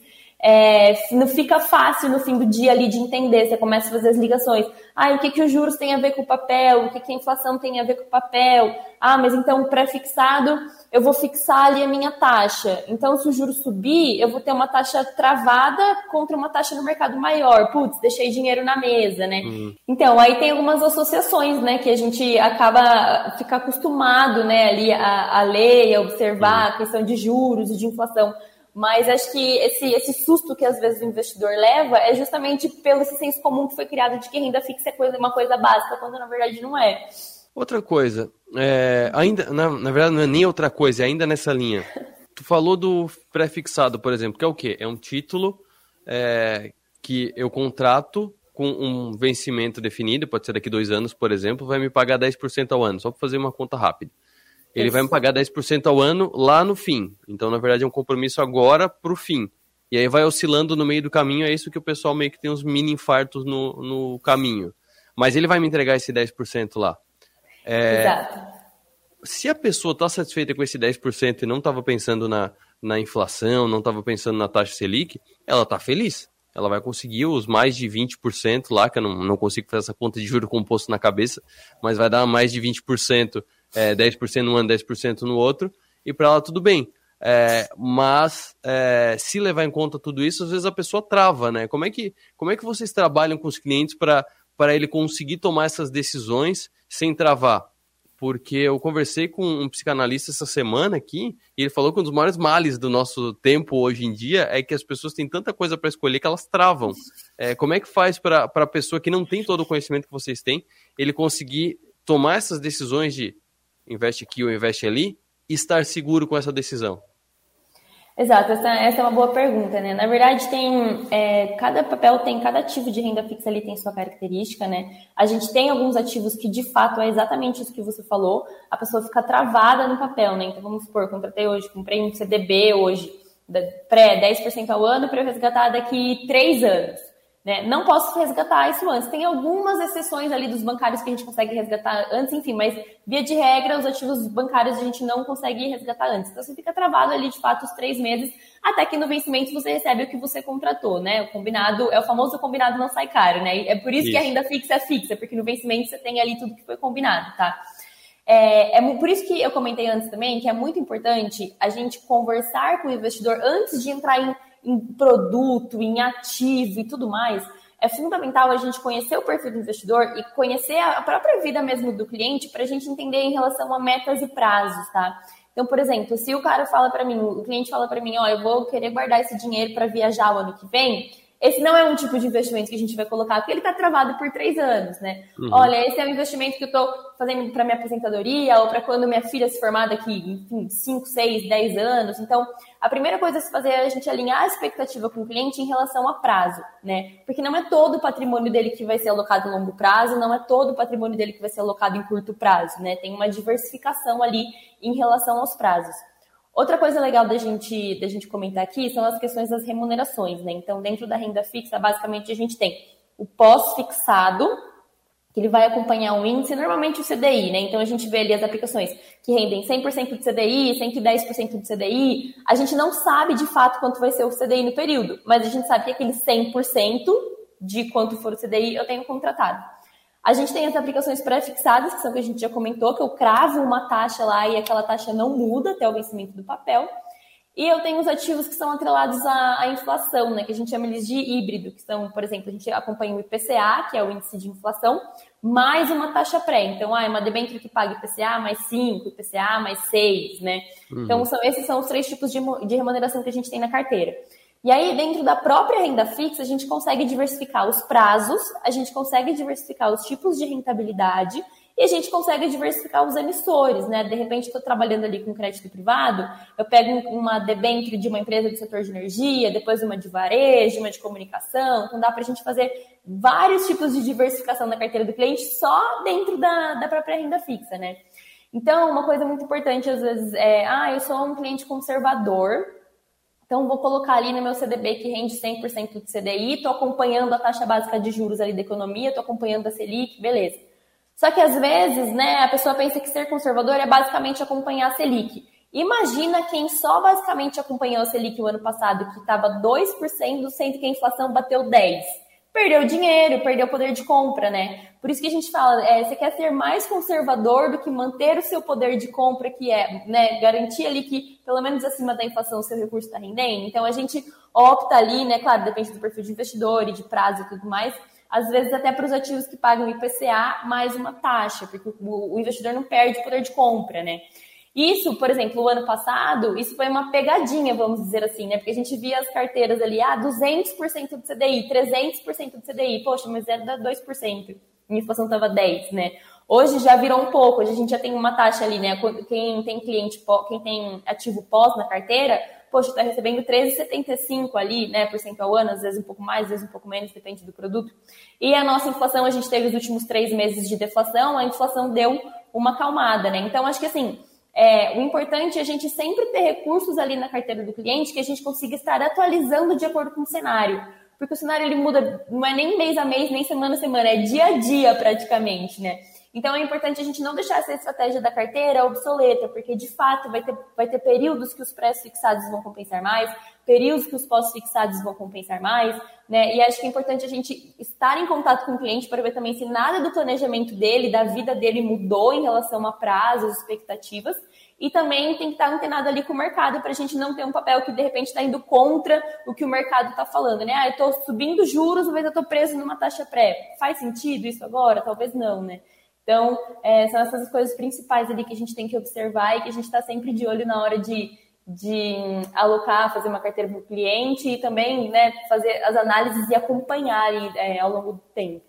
é, não fica fácil no fim do dia ali de entender. Você começa a fazer as ligações. Ah, o que, que os juros têm a ver com o papel? O que, que a inflação tem a ver com o papel? Ah, mas então pré-fixado eu vou fixar ali a minha taxa. Então, se o juro subir, eu vou ter uma taxa travada contra uma taxa no mercado maior. Putz, deixei dinheiro na mesa, né? Uhum. Então, aí tem algumas associações, né, que a gente acaba ficar acostumado, né, ali a, a ler, a observar uhum. a questão de juros e de inflação. Mas acho que esse, esse susto que às vezes o investidor leva é justamente pelo esse senso comum que foi criado de que renda fixa é coisa, uma coisa básica, quando na verdade não é. Outra coisa, é, ainda, na, na verdade não é nem outra coisa, é ainda nessa linha. Tu falou do pré-fixado, por exemplo, que é o quê? É um título é, que eu contrato com um vencimento definido, pode ser daqui dois anos, por exemplo, vai me pagar 10% ao ano, só para fazer uma conta rápida. Ele vai me pagar 10% ao ano lá no fim. Então, na verdade, é um compromisso agora para o fim. E aí vai oscilando no meio do caminho, é isso que o pessoal meio que tem uns mini infartos no, no caminho. Mas ele vai me entregar esse 10% lá. É, Exato. Se a pessoa está satisfeita com esse 10% e não estava pensando na, na inflação, não estava pensando na taxa Selic, ela está feliz. Ela vai conseguir os mais de 20% lá, que eu não, não consigo fazer essa conta de juro composto na cabeça, mas vai dar mais de 20%, é, 10% num ano, 10% no outro, e para ela tudo bem. É, mas é, se levar em conta tudo isso, às vezes a pessoa trava, né? Como é que, como é que vocês trabalham com os clientes para ele conseguir tomar essas decisões sem travar. Porque eu conversei com um psicanalista essa semana aqui, e ele falou que um dos maiores males do nosso tempo hoje em dia é que as pessoas têm tanta coisa para escolher que elas travam. É, como é que faz para a pessoa que não tem todo o conhecimento que vocês têm, ele conseguir tomar essas decisões de investe aqui ou investe ali e estar seguro com essa decisão? Exato, essa, essa, é uma boa pergunta, né? Na verdade, tem é, cada papel tem, cada ativo de renda fixa ali tem sua característica, né? A gente tem alguns ativos que de fato é exatamente isso que você falou, a pessoa fica travada no papel, né? Então vamos supor, contratei hoje, comprei um CDB hoje, pré 10% ao ano para resgatar daqui três anos. Né? Não posso resgatar isso antes. Tem algumas exceções ali dos bancários que a gente consegue resgatar antes, enfim, mas via de regra, os ativos bancários a gente não consegue resgatar antes. Então você fica travado ali de fato os três meses, até que no vencimento você recebe o que você contratou, né? O combinado é o famoso combinado não sai caro, né? É por isso, isso. que a renda fixa é fixa, porque no vencimento você tem ali tudo que foi combinado, tá? É, é, por isso que eu comentei antes também que é muito importante a gente conversar com o investidor antes de entrar em em produto, em ativo e tudo mais, é fundamental a gente conhecer o perfil do investidor e conhecer a própria vida mesmo do cliente para a gente entender em relação a metas e prazos, tá? Então, por exemplo, se o cara fala para mim, o cliente fala para mim, ó, eu vou querer guardar esse dinheiro para viajar o ano que vem, esse não é um tipo de investimento que a gente vai colocar, porque ele está travado por três anos, né? Uhum. Olha, esse é um investimento que eu estou fazendo para minha aposentadoria ou para quando minha filha se formar daqui, enfim, 5, 6, 10 anos. Então, a primeira coisa a se fazer é a gente alinhar a expectativa com o cliente em relação a prazo, né? Porque não é todo o patrimônio dele que vai ser alocado a longo prazo, não é todo o patrimônio dele que vai ser alocado em curto prazo, né? Tem uma diversificação ali em relação aos prazos. Outra coisa legal da gente, da gente comentar aqui são as questões das remunerações, né? Então, dentro da renda fixa, basicamente a gente tem o pós-fixado, que ele vai acompanhar um índice, normalmente o CDI, né? Então a gente vê ali as aplicações que rendem 100% de CDI, 110% de CDI. A gente não sabe de fato quanto vai ser o CDI no período, mas a gente sabe que aquele 100% de quanto for o CDI eu tenho contratado. A gente tem as aplicações pré-fixadas, que são que a gente já comentou, que eu cravo uma taxa lá e aquela taxa não muda até o vencimento do papel. E eu tenho os ativos que são atrelados à, à, inflação, né, que a gente chama eles de híbrido, que são, por exemplo, a gente acompanha o IPCA, que é o índice de inflação, mais uma taxa pré. Então, ah, é uma debênture que paga IPCA mais 5, IPCA mais 6, né? Uhum. Então, são, esses são os três tipos de, de remuneração que a gente tem na carteira. E aí, dentro da própria renda fixa, a gente consegue diversificar os prazos, a gente consegue diversificar os tipos de rentabilidade e a gente consegue diversificar os emissores, né? De repente, estou trabalhando ali com crédito privado, eu pego uma debênture de uma empresa do setor de energia, depois uma de varejo, uma de comunicação. Então, dá para a gente fazer vários tipos de diversificação na carteira do cliente só dentro da, da própria renda fixa, né? Então, uma coisa muito importante, às vezes, é: ah, eu sou um cliente conservador, então, vou colocar ali no meu CDB que rende 100% de CDI, estou acompanhando a taxa básica de juros ali da economia, estou acompanhando a Selic, beleza. Só que às vezes, né, a pessoa pensa que ser conservador é basicamente acompanhar a Selic. Imagina quem só basicamente acompanhou a Selic o ano passado, que estava 2%, sendo que a inflação bateu 10% perdeu dinheiro, perdeu poder de compra, né? Por isso que a gente fala, é, você quer ser mais conservador do que manter o seu poder de compra, que é né, garantir ali que, pelo menos acima da inflação, o seu recurso está rendendo. Então, a gente opta ali, né? Claro, depende do perfil de investidor e de prazo e tudo mais, às vezes até para os ativos que pagam IPCA mais uma taxa, porque o, investidor não perde poder de compra, né? Isso, por exemplo, o ano passado, isso foi uma pegadinha, vamos dizer assim, né? Porque a gente via as carteiras ali, ah, 200% de CDI, 300% de CDI. Poxa, mas era 2%. A inflação estava 10, né? Hoje já virou um pouco, hoje a gente já tem uma taxa ali, né? Quem tem cliente, quem tem ativo pós na carteira, poxa, está recebendo 13,75 ali, né, por cento ao ano, às vezes um pouco mais, às vezes um pouco menos, depende do produto. E a nossa inflação, a gente teve os últimos três meses de deflação, a inflação deu uma acalmada, né? Então, acho que assim, é, o importante é a gente sempre ter recursos ali na carteira do cliente que a gente consiga estar atualizando de acordo com o cenário. Porque o cenário ele muda, não é nem mês a mês, nem semana a semana, é dia a dia praticamente, né? Então é importante a gente não deixar essa estratégia da carteira obsoleta, porque de fato vai ter, vai ter períodos que os pré fixados vão compensar mais, períodos que os pós-fixados vão compensar mais, né? E acho que é importante a gente estar em contato com o cliente para ver também se nada do planejamento dele, da vida dele mudou em relação a prazos, expectativas. E também tem que estar antenado ali com o mercado para a gente não ter um papel que de repente está indo contra o que o mercado está falando, né? Ah, eu estou subindo juros, mas eu estou preso numa taxa pré. Faz sentido isso agora? Talvez não, né? Então, é, são essas coisas principais ali que a gente tem que observar e que a gente está sempre de olho na hora de, de alocar, fazer uma carteira para o cliente e também né, fazer as análises e acompanhar é, ao longo do tempo.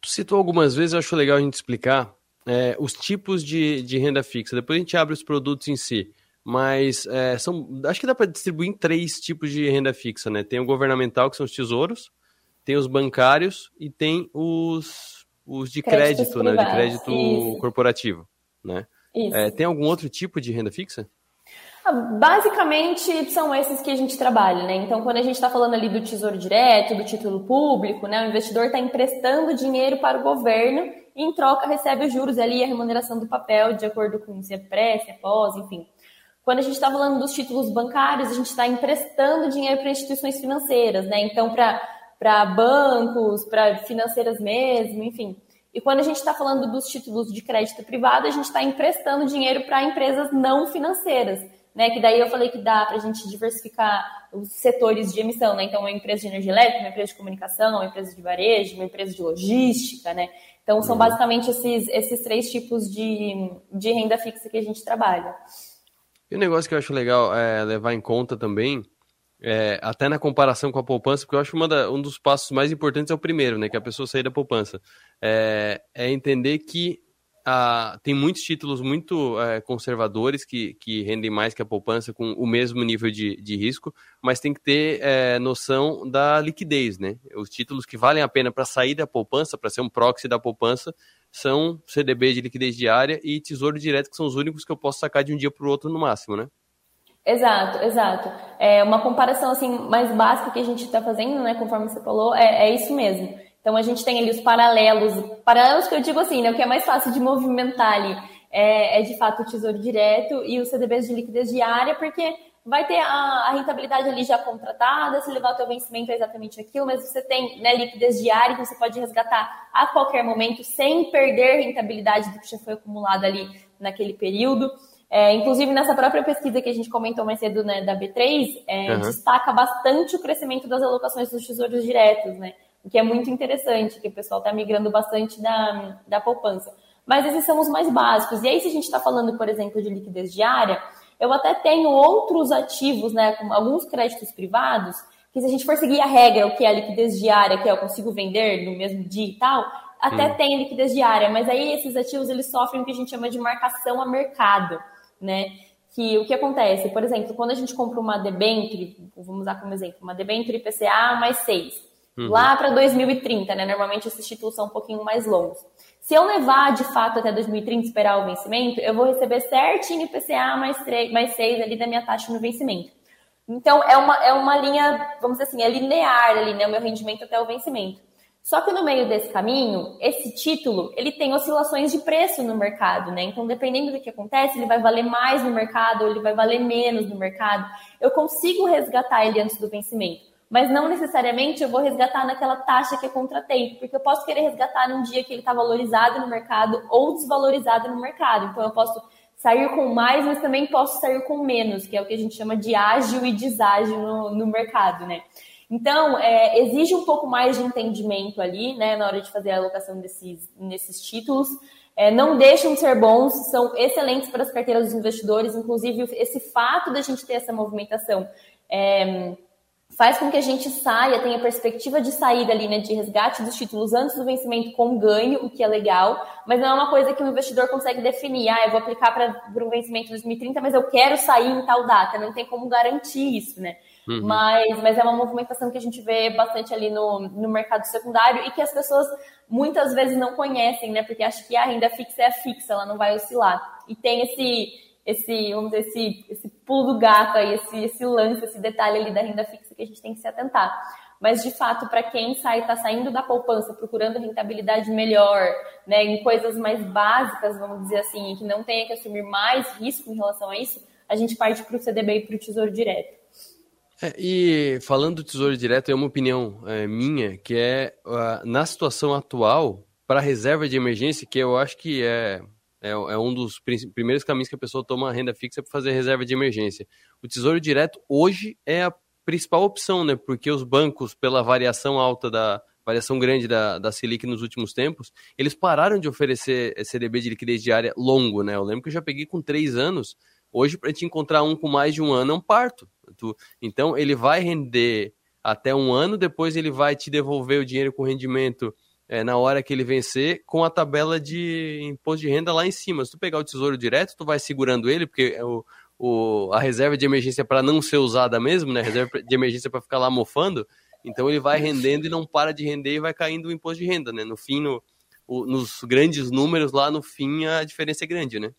Tu citou algumas vezes, eu acho legal a gente explicar é, os tipos de, de renda fixa. Depois a gente abre os produtos em si. Mas é, são, acho que dá para distribuir em três tipos de renda fixa, né? Tem o governamental, que são os tesouros, tem os bancários e tem os os de crédito, né? De crédito Isso. corporativo, né? É, tem algum outro tipo de renda fixa? Ah, basicamente são esses que a gente trabalha, né? Então, quando a gente está falando ali do tesouro direto, do título público, né? O investidor está emprestando dinheiro para o governo e em troca recebe os juros ali, a remuneração do papel, de acordo com se é pré, se é pós, enfim. Quando a gente está falando dos títulos bancários, a gente está emprestando dinheiro para instituições financeiras, né? Então, para para bancos, para financeiras mesmo, enfim. E quando a gente está falando dos títulos de crédito privado, a gente está emprestando dinheiro para empresas não financeiras, né? Que daí eu falei que dá para a gente diversificar os setores de emissão, né? Então, uma empresa de energia elétrica, uma empresa de comunicação, uma empresa de varejo, uma empresa de logística, né? Então, são uhum. basicamente esses, esses três tipos de, de renda fixa que a gente trabalha. E um negócio que eu acho legal é levar em conta também é, até na comparação com a poupança, porque eu acho que da, um dos passos mais importantes é o primeiro, né? Que é a pessoa sair da poupança. É, é entender que a, tem muitos títulos muito é, conservadores que, que rendem mais que a poupança com o mesmo nível de, de risco, mas tem que ter é, noção da liquidez, né? Os títulos que valem a pena para sair da poupança, para ser um proxy da poupança, são CDB de liquidez diária e tesouro direto, que são os únicos que eu posso sacar de um dia para o outro no máximo, né? Exato, exato. É uma comparação assim mais básica que a gente está fazendo, né? Conforme você falou, é, é, isso mesmo. Então a gente tem ali os paralelos, paralelos que eu digo assim, né? O que é mais fácil de movimentar ali é, é de fato o tesouro direto e os CDBs de liquidez diária, porque vai ter a, a, rentabilidade ali já contratada, se levar o teu vencimento é exatamente aquilo, mas você tem né, liquidez diária, então você pode resgatar a qualquer momento sem perder rentabilidade do que já foi acumulado ali naquele período. É, inclusive, nessa própria pesquisa que a gente comentou mais cedo né, da B3, é, uhum. destaca bastante o crescimento das alocações dos tesouros diretos, né? O que é muito interessante, que o pessoal está migrando bastante da, da poupança. Mas esses são os mais básicos. E aí, se a gente está falando, por exemplo, de liquidez diária, eu até tenho outros ativos, né, com alguns créditos privados, que se a gente for seguir a regra, o que é a liquidez diária, que é eu consigo vender no mesmo dia e tal, até hum. tem liquidez diária, mas aí esses ativos eles sofrem o que a gente chama de marcação a mercado né? Que o que acontece, por exemplo, quando a gente compra uma debenture, vamos usar como exemplo, uma debenture IPCA mais 6, uhum. lá para 2030, né? Normalmente esses títulos são um pouquinho mais longos. Se eu levar de fato até 2030 esperar o vencimento, eu vou receber certinho IPCA mais, 3, mais 6 ali da minha taxa no vencimento. Então, é uma, é uma linha, vamos dizer assim, é linear ali, né? O meu rendimento até o vencimento. Só que no meio desse caminho, esse título, ele tem oscilações de preço no mercado, né? Então, dependendo do que acontece, ele vai valer mais no mercado ou ele vai valer menos no mercado. Eu consigo resgatar ele antes do vencimento, mas não necessariamente eu vou resgatar naquela taxa que é contratempo, porque eu posso querer resgatar num dia que ele está valorizado no mercado ou desvalorizado no mercado. Então, eu posso sair com mais, mas também posso sair com menos, que é o que a gente chama de ágil e deságil no, no mercado, né? Então, é, exige um pouco mais de entendimento ali, né, na hora de fazer a alocação desses, desses títulos. É, não deixam de ser bons, são excelentes para as carteiras dos investidores, inclusive esse fato da gente ter essa movimentação é, faz com que a gente saia, tenha perspectiva de saída ali, né, de resgate dos títulos antes do vencimento com ganho, o que é legal, mas não é uma coisa que o investidor consegue definir, ah, eu vou aplicar para um vencimento de 2030, mas eu quero sair em tal data, não tem como garantir isso, né? Uhum. Mas, mas é uma movimentação que a gente vê bastante ali no, no mercado secundário e que as pessoas muitas vezes não conhecem, né? Porque acham que a renda fixa é fixa, ela não vai oscilar. E tem esse esse, vamos dizer, esse, esse pulo do gato aí, esse, esse lance, esse detalhe ali da renda fixa que a gente tem que se atentar. Mas, de fato, para quem sai, está saindo da poupança, procurando rentabilidade melhor, né, em coisas mais básicas, vamos dizer assim, que não tenha que assumir mais risco em relação a isso, a gente parte para o CDB e para o Tesouro Direto. É, e falando do Tesouro Direto, é uma opinião é, minha, que é, uh, na situação atual, para reserva de emergência, que eu acho que é é, é um dos primeiros caminhos que a pessoa toma renda fixa para fazer reserva de emergência. O Tesouro Direto hoje é a principal opção, né? Porque os bancos, pela variação alta da variação grande da, da Selic nos últimos tempos, eles pararam de oferecer CDB de liquidez diária longo, né? Eu lembro que eu já peguei com três anos. Hoje, para te encontrar um com mais de um ano, é um parto. Tu, então, ele vai render até um ano, depois ele vai te devolver o dinheiro com rendimento é, na hora que ele vencer, com a tabela de imposto de renda lá em cima. Se tu pegar o tesouro direto, tu vai segurando ele, porque é o, o, a reserva de emergência para não ser usada mesmo, né? A reserva de emergência para ficar lá mofando. Então ele vai rendendo e não para de render e vai caindo o imposto de renda, né? No fim, no, o, nos grandes números lá, no fim, a diferença é grande, né?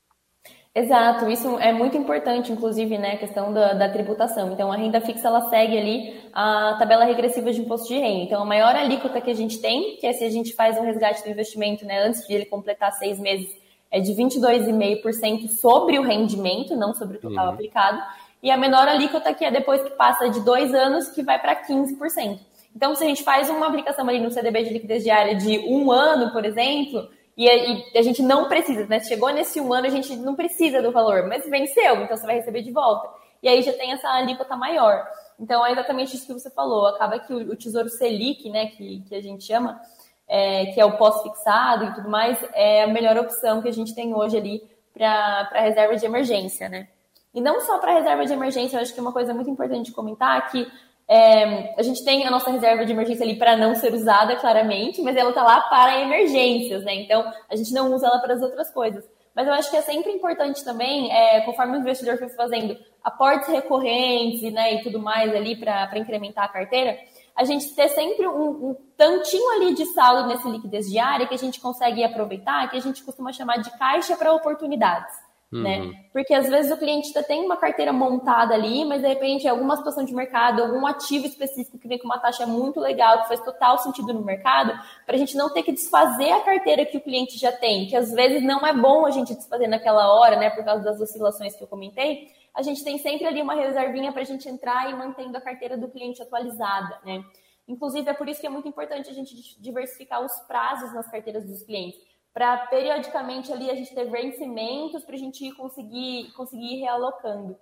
Exato, isso é muito importante, inclusive, né, a questão da, da, tributação. Então, a renda fixa, ela segue ali a tabela regressiva de imposto de renda. Então, a maior alíquota que a gente tem, que é se a gente faz um resgate do investimento, né, antes de ele completar seis meses, é de 22,5% sobre o rendimento, não sobre o total uhum. aplicado. E a menor alíquota, que é depois que passa de dois anos, que vai para 15%. Então, se a gente faz uma aplicação ali no CDB de liquidez diária de um ano, por exemplo, e, e, a gente não precisa, né? Chegou nesse um ano, a gente não precisa do valor, mas venceu, então você vai receber de volta. E aí já tem essa alíquota maior. Então é exatamente isso que você falou. Acaba que o, o Tesouro Selic, né, que, que a gente chama, é, que é o pós-fixado e tudo mais, é a melhor opção que a gente tem hoje ali para reserva de emergência, né? E não só para reserva de emergência, eu acho que uma coisa muito importante de comentar que é, a gente tem a nossa reserva de emergência ali para não ser usada, claramente, mas ela está lá para emergências, né? Então, a gente não usa ela para as outras coisas. Mas eu acho que é sempre importante também, é, conforme o investidor for fazendo aportes recorrentes né, e tudo mais ali para incrementar a carteira, a gente ter sempre um, um, tantinho ali de saldo nesse liquidez diária que a gente consegue aproveitar, que a gente costuma chamar de caixa para oportunidades. Né? Uhum. Né? Porque às vezes o cliente tem uma carteira montada ali, mas de repente alguma situação de mercado, algum ativo específico que vem com uma taxa muito legal, que faz total sentido no mercado, para a gente não ter que desfazer a carteira que o cliente já tem, que às vezes não é bom a gente desfazer naquela hora, né? Por causa das oscilações que eu comentei, a gente tem sempre ali uma reservinha para a gente entrar e mantendo a carteira do cliente atualizada, né? Inclusive, é por isso que é muito importante a gente diversificar os prazos nas carteiras dos clientes para periodicamente ali a gente ter vencimentos para a gente conseguir, conseguir ir realocando.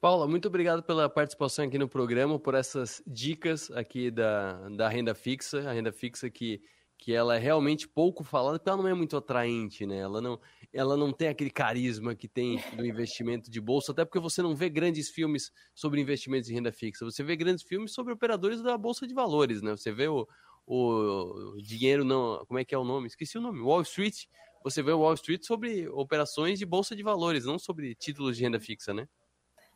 Paula, muito obrigado pela participação aqui no programa, por essas dicas aqui da, da renda fixa, a renda fixa que, que ela é realmente pouco falada, porque ela não é muito atraente, né? Ela não, ela não tem aquele carisma que tem do investimento de bolsa, até porque você não vê grandes filmes sobre investimentos em renda fixa, você vê grandes filmes sobre operadores da bolsa de valores, né? Você vê o, o dinheiro não. Como é que é o nome? Esqueci o nome. Wall Street. Você vê o Wall Street sobre operações de bolsa de valores, não sobre títulos de renda fixa, né?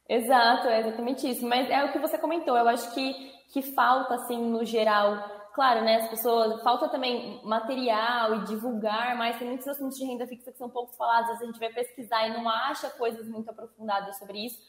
Exato, é exatamente isso. Mas é o que você comentou. Eu acho que, que falta, assim, no geral. Claro, né? As pessoas. Falta também material e divulgar, mas tem muitos assuntos de renda fixa que são pouco falados. Às vezes a gente vai pesquisar e não acha coisas muito aprofundadas sobre isso.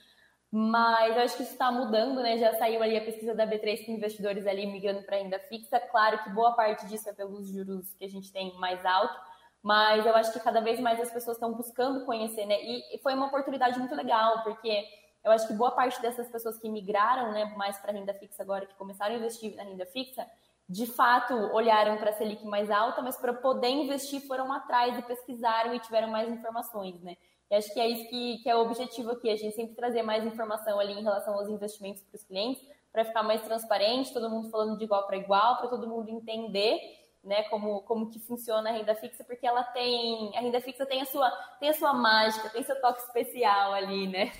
Mas eu acho que isso está mudando, né? Já saiu ali a pesquisa da B3 com investidores ali migrando para renda fixa. Claro que boa parte disso é pelos juros que a gente tem mais alto, mas eu acho que cada vez mais as pessoas estão buscando conhecer, né? E foi uma oportunidade muito legal, porque eu acho que boa parte dessas pessoas que migraram, né, mais para renda fixa agora, que começaram a investir na renda fixa, de fato olharam para a Selic mais alta, mas para poder investir foram atrás e pesquisaram e tiveram mais informações, né? E acho que é isso que, que é o objetivo aqui, a gente sempre trazer mais informação ali em relação aos investimentos para os clientes, para ficar mais transparente, todo mundo falando de igual para igual, para todo mundo entender né, como, como que funciona a renda fixa, porque ela tem, a renda fixa tem a sua, tem a sua mágica, tem seu toque especial ali, né?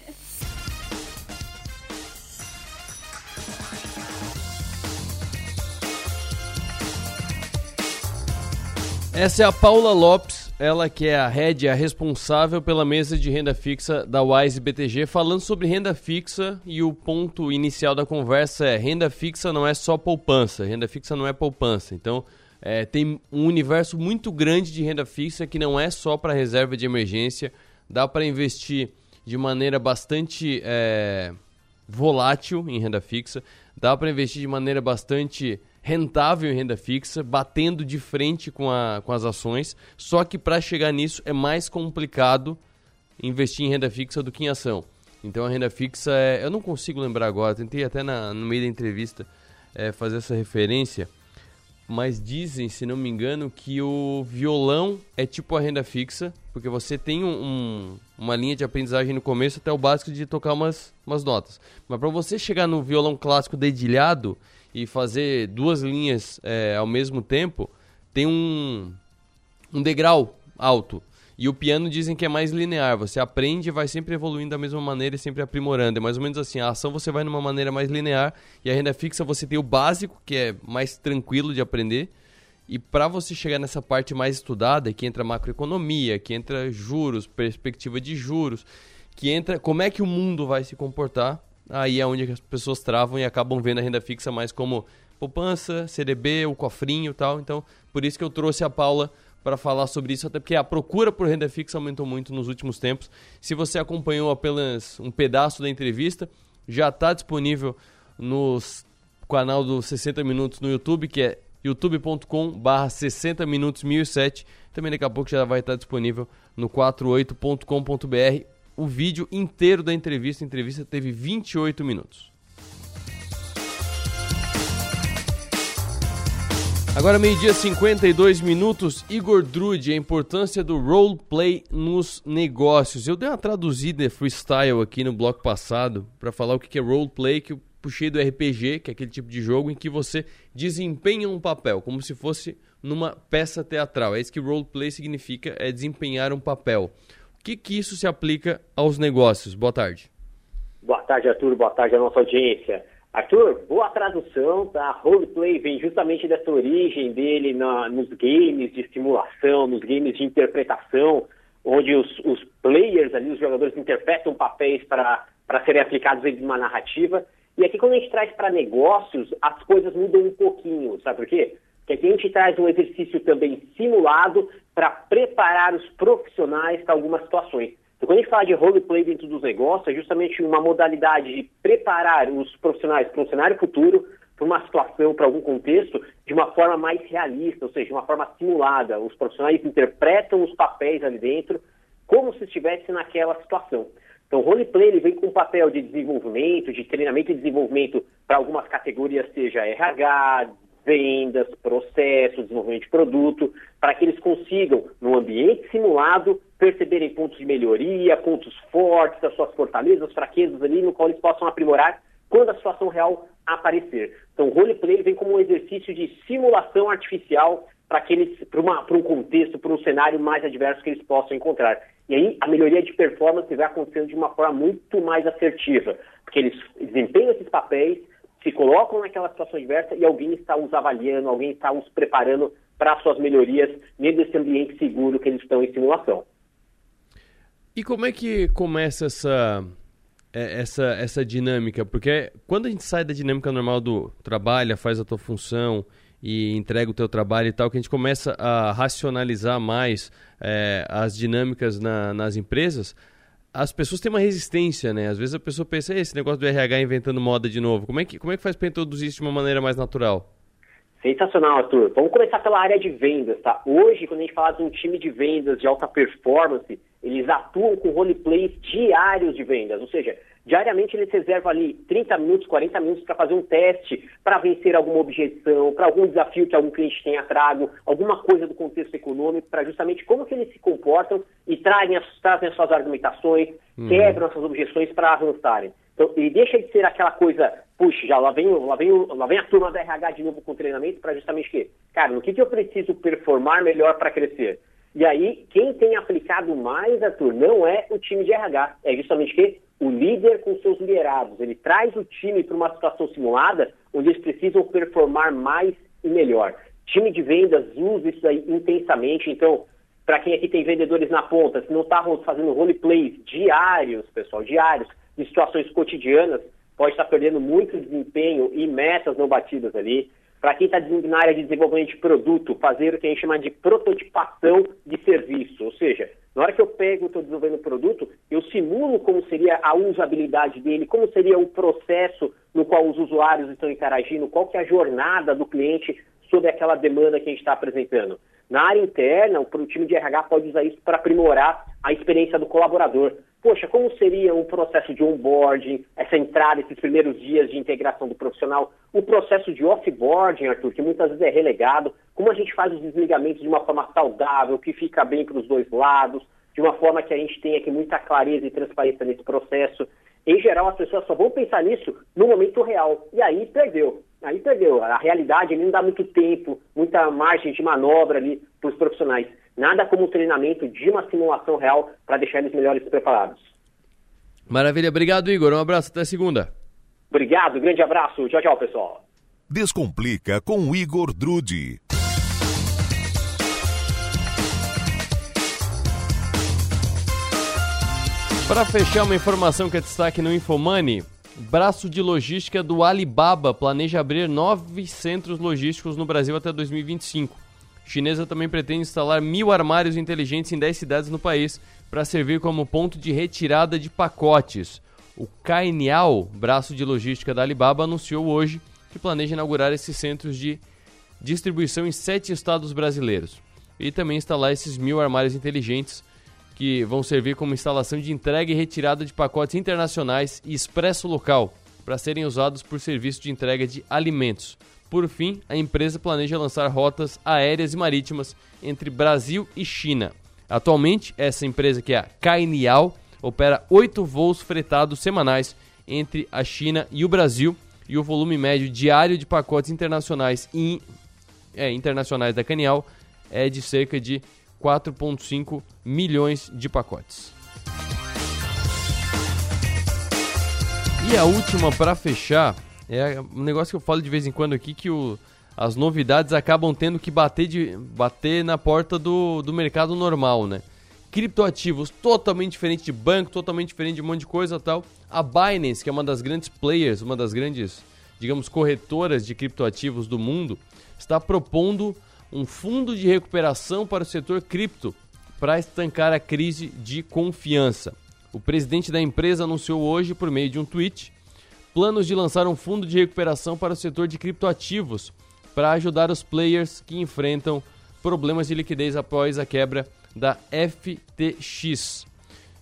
Essa é a Paula Lopes ela que é a head, a responsável pela mesa de renda fixa da Wise BTG, falando sobre renda fixa e o ponto inicial da conversa é renda fixa não é só poupança, renda fixa não é poupança. Então, é, tem um universo muito grande de renda fixa que não é só para reserva de emergência, dá para investir de maneira bastante é, volátil em renda fixa, dá para investir de maneira bastante rentável em renda fixa, batendo de frente com, a, com as ações. Só que para chegar nisso é mais complicado investir em renda fixa do que em ação. Então a renda fixa é. Eu não consigo lembrar agora, tentei até na, no meio da entrevista é, fazer essa referência. Mas dizem, se não me engano, que o violão é tipo a renda fixa, porque você tem um, um, uma linha de aprendizagem no começo até o básico de tocar umas, umas notas. Mas para você chegar no violão clássico dedilhado, e fazer duas linhas é, ao mesmo tempo, tem um, um degrau alto. E o piano dizem que é mais linear. Você aprende e vai sempre evoluindo da mesma maneira e sempre aprimorando. É mais ou menos assim. A ação você vai numa maneira mais linear e a renda fixa você tem o básico, que é mais tranquilo de aprender. E para você chegar nessa parte mais estudada, que entra macroeconomia, que entra juros, perspectiva de juros, que entra como é que o mundo vai se comportar, aí é onde as pessoas travam e acabam vendo a renda fixa mais como poupança, CDB, o cofrinho e tal. Então, por isso que eu trouxe a Paula para falar sobre isso, até porque a procura por renda fixa aumentou muito nos últimos tempos. Se você acompanhou apenas um pedaço da entrevista, já está disponível no canal do 60 Minutos no YouTube, que é youtube.com/barra 60 minutos 1007. Também daqui a pouco já vai estar disponível no 48.com.br o vídeo inteiro da entrevista. A entrevista teve 28 minutos. Agora, meio-dia 52 minutos, Igor Drude, a importância do roleplay nos negócios. Eu dei uma traduzida freestyle aqui no bloco passado para falar o que é roleplay, que eu puxei do RPG, que é aquele tipo de jogo em que você desempenha um papel, como se fosse numa peça teatral. É isso que roleplay significa, é desempenhar um papel que, que isso se aplica aos negócios? Boa tarde. Boa tarde, Arthur. Boa tarde à nossa audiência. Arthur, boa tradução, tá? Roleplay vem justamente dessa origem dele na, nos games de simulação, nos games de interpretação, onde os, os players ali, os jogadores interpretam papéis para serem aplicados de uma narrativa. E aqui quando a gente traz para negócios, as coisas mudam um pouquinho, sabe por quê? que aqui a gente traz um exercício também simulado para preparar os profissionais para algumas situações. Então, quando a gente fala de roleplay dentro dos negócios, é justamente uma modalidade de preparar os profissionais para um cenário futuro, para uma situação, para algum contexto, de uma forma mais realista, ou seja, de uma forma simulada. Os profissionais interpretam os papéis ali dentro como se estivesse naquela situação. Então, o roleplay ele vem com um papel de desenvolvimento, de treinamento e desenvolvimento para algumas categorias, seja RH, vendas, processo, desenvolvimento de produto, para que eles consigam, no ambiente simulado, perceberem pontos de melhoria, pontos fortes, as suas fortalezas, fraquezas ali, no qual eles possam aprimorar quando a situação real aparecer. Então, o roleplay vem como um exercício de simulação artificial para para um contexto, para um cenário mais adverso que eles possam encontrar. E aí a melhoria de performance vai acontecendo de uma forma muito mais assertiva, porque eles desempenham esses papéis, se colocam naquela situação adversa e alguém está os avaliando, alguém está os preparando para suas melhorias desse ambiente seguro que eles estão em simulação. E como é que começa essa, é, essa, essa dinâmica? Porque quando a gente sai da dinâmica normal do trabalha, faz a tua função e entrega o teu trabalho e tal, que a gente começa a racionalizar mais é, as dinâmicas na, nas empresas, as pessoas têm uma resistência, né? Às vezes a pessoa pensa, esse negócio do RH inventando moda de novo. Como é que, como é que faz para introduzir isso de uma maneira mais natural? Sensacional, Arthur. Vamos começar pela área de vendas, tá? Hoje, quando a gente fala de um time de vendas de alta performance, eles atuam com roleplays diários de vendas, ou seja, diariamente eles reservam ali 30 minutos, 40 minutos para fazer um teste, para vencer alguma objeção, para algum desafio que algum cliente tenha trago, alguma coisa do contexto econômico, para justamente como que eles se comportam e trazem as, trazem as suas argumentações, uhum. quebram essas objeções para avançarem. Então, ele deixa de ser aquela coisa, puxa, já lá vem, lá vem, lá vem a turma da RH de novo com treinamento para justamente o quê? Cara, no que, que eu preciso performar melhor para crescer? E aí, quem tem aplicado mais, Arthur, não é o time de RH, é justamente que o líder com seus liderados. Ele traz o time para uma situação simulada onde eles precisam performar mais e melhor. time de vendas usa isso aí intensamente, então para quem aqui tem vendedores na ponta, se não estavam fazendo roleplays diários, pessoal, diários, de situações cotidianas, pode estar perdendo muito desempenho e metas não batidas ali. Para quem está na área de desenvolvimento de produto, fazer o que a gente chama de prototipação de serviço, ou seja, na hora que eu pego estou desenvolvendo o produto, eu simulo como seria a usabilidade dele, como seria o processo no qual os usuários estão interagindo, qual que é a jornada do cliente sobre aquela demanda que a gente está apresentando. Na área interna, o time de RH pode usar isso para aprimorar a experiência do colaborador. Poxa, como seria um processo de onboarding, essa entrada, esses primeiros dias de integração do profissional, o processo de offboarding, Arthur, que muitas vezes é relegado, como a gente faz os desligamentos de uma forma saudável, que fica bem para os dois lados, de uma forma que a gente tenha aqui muita clareza e transparência nesse processo. Em geral, as pessoas só vão pensar nisso no momento real. E aí perdeu. Aí perdeu. A realidade não dá muito tempo, muita margem de manobra ali para os profissionais. Nada como o treinamento de uma simulação real para deixar eles melhores preparados. Maravilha. Obrigado, Igor. Um abraço. Até segunda. Obrigado. Grande abraço. Tchau, tchau, pessoal. Descomplica com o Igor Drude. Para fechar uma informação que é destaque no Infomoney, braço de logística do Alibaba planeja abrir nove centros logísticos no Brasil até 2025. Chinesa também pretende instalar mil armários inteligentes em 10 cidades no país para servir como ponto de retirada de pacotes. O Cainiao, braço de logística da Alibaba, anunciou hoje que planeja inaugurar esses centros de distribuição em sete estados brasileiros e também instalar esses mil armários inteligentes que vão servir como instalação de entrega e retirada de pacotes internacionais e expresso local para serem usados por serviço de entrega de alimentos. Por fim, a empresa planeja lançar rotas aéreas e marítimas entre Brasil e China. Atualmente, essa empresa, que é a Cainiao, opera oito voos fretados semanais entre a China e o Brasil e o volume médio diário de pacotes internacionais, in, é, internacionais da Cainiao é de cerca de 4,5 milhões de pacotes. E a última para fechar é um negócio que eu falo de vez em quando aqui que o, as novidades acabam tendo que bater, de, bater na porta do, do mercado normal, né? Criptoativos totalmente diferente de banco, totalmente diferente de um monte de coisa tal. A Binance, que é uma das grandes players, uma das grandes, digamos, corretoras de criptoativos do mundo, está propondo um fundo de recuperação para o setor cripto para estancar a crise de confiança. O presidente da empresa anunciou hoje, por meio de um tweet, planos de lançar um fundo de recuperação para o setor de criptoativos para ajudar os players que enfrentam problemas de liquidez após a quebra da FTX.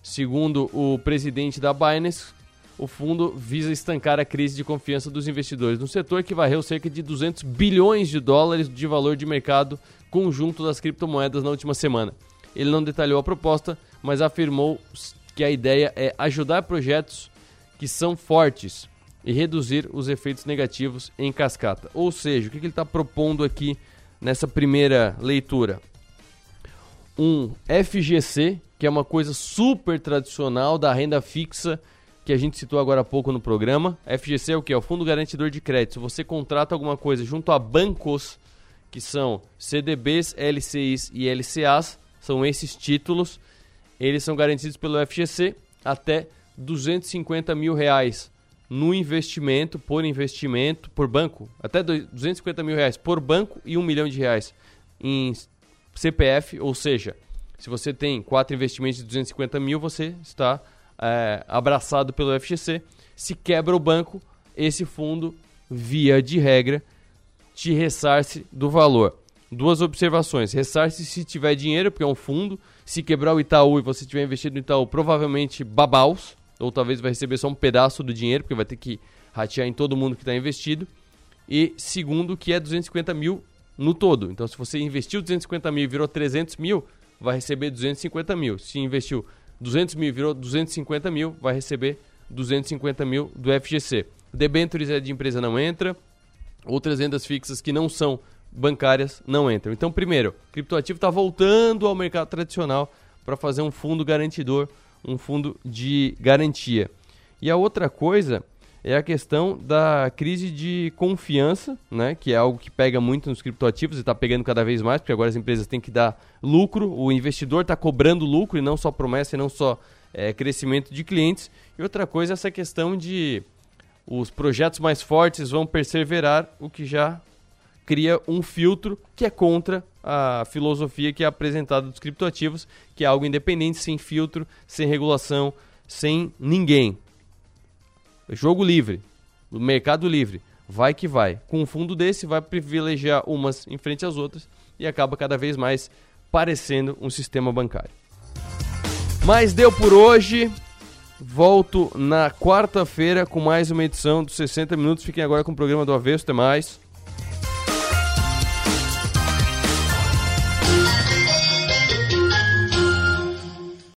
Segundo o presidente da Binance, o fundo visa estancar a crise de confiança dos investidores no setor, que varreu cerca de 200 bilhões de dólares de valor de mercado conjunto das criptomoedas na última semana. Ele não detalhou a proposta, mas afirmou que a ideia é ajudar projetos que são fortes e reduzir os efeitos negativos em cascata. Ou seja, o que ele está propondo aqui nessa primeira leitura? Um FGC, que é uma coisa super tradicional da renda fixa que a gente citou agora há pouco no programa. FGC é o que? É o Fundo Garantidor de Crédito. Se você contrata alguma coisa junto a bancos, que são CDBs, LCIs e LCAs, são esses títulos, eles são garantidos pelo FGC até 250 mil reais no investimento, por investimento, por banco, até 250 mil reais por banco e um milhão de reais em CPF, ou seja, se você tem quatro investimentos de 250 mil, você está é, abraçado pelo FGC. Se quebra o banco, esse fundo, via de regra, te ressarce do valor. Duas observações. Ressarce se tiver dinheiro, porque é um fundo. Se quebrar o Itaú e você tiver investido no Itaú, provavelmente babaus, ou talvez vai receber só um pedaço do dinheiro, porque vai ter que ratear em todo mundo que está investido. E segundo, que é 250 mil no todo. Então, se você investiu 250 mil e virou 300 mil, vai receber 250 mil. Se investiu 200 mil virou 250 mil, vai receber 250 mil do FGC. Debentures é de empresa não entra, outras rendas fixas que não são bancárias não entram. Então, primeiro, criptoativo está voltando ao mercado tradicional para fazer um fundo garantidor, um fundo de garantia. E a outra coisa é a questão da crise de confiança, né, que é algo que pega muito nos criptoativos e está pegando cada vez mais, porque agora as empresas têm que dar lucro, o investidor está cobrando lucro e não só promessa e não só é, crescimento de clientes. E outra coisa é essa questão de os projetos mais fortes vão perseverar, o que já cria um filtro que é contra a filosofia que é apresentada dos criptoativos, que é algo independente, sem filtro, sem regulação, sem ninguém. Jogo livre, mercado livre, vai que vai. Com um fundo desse, vai privilegiar umas em frente às outras e acaba cada vez mais parecendo um sistema bancário. Mas deu por hoje. Volto na quarta-feira com mais uma edição dos 60 Minutos. Fiquem agora com o programa do Avesso. Até mais.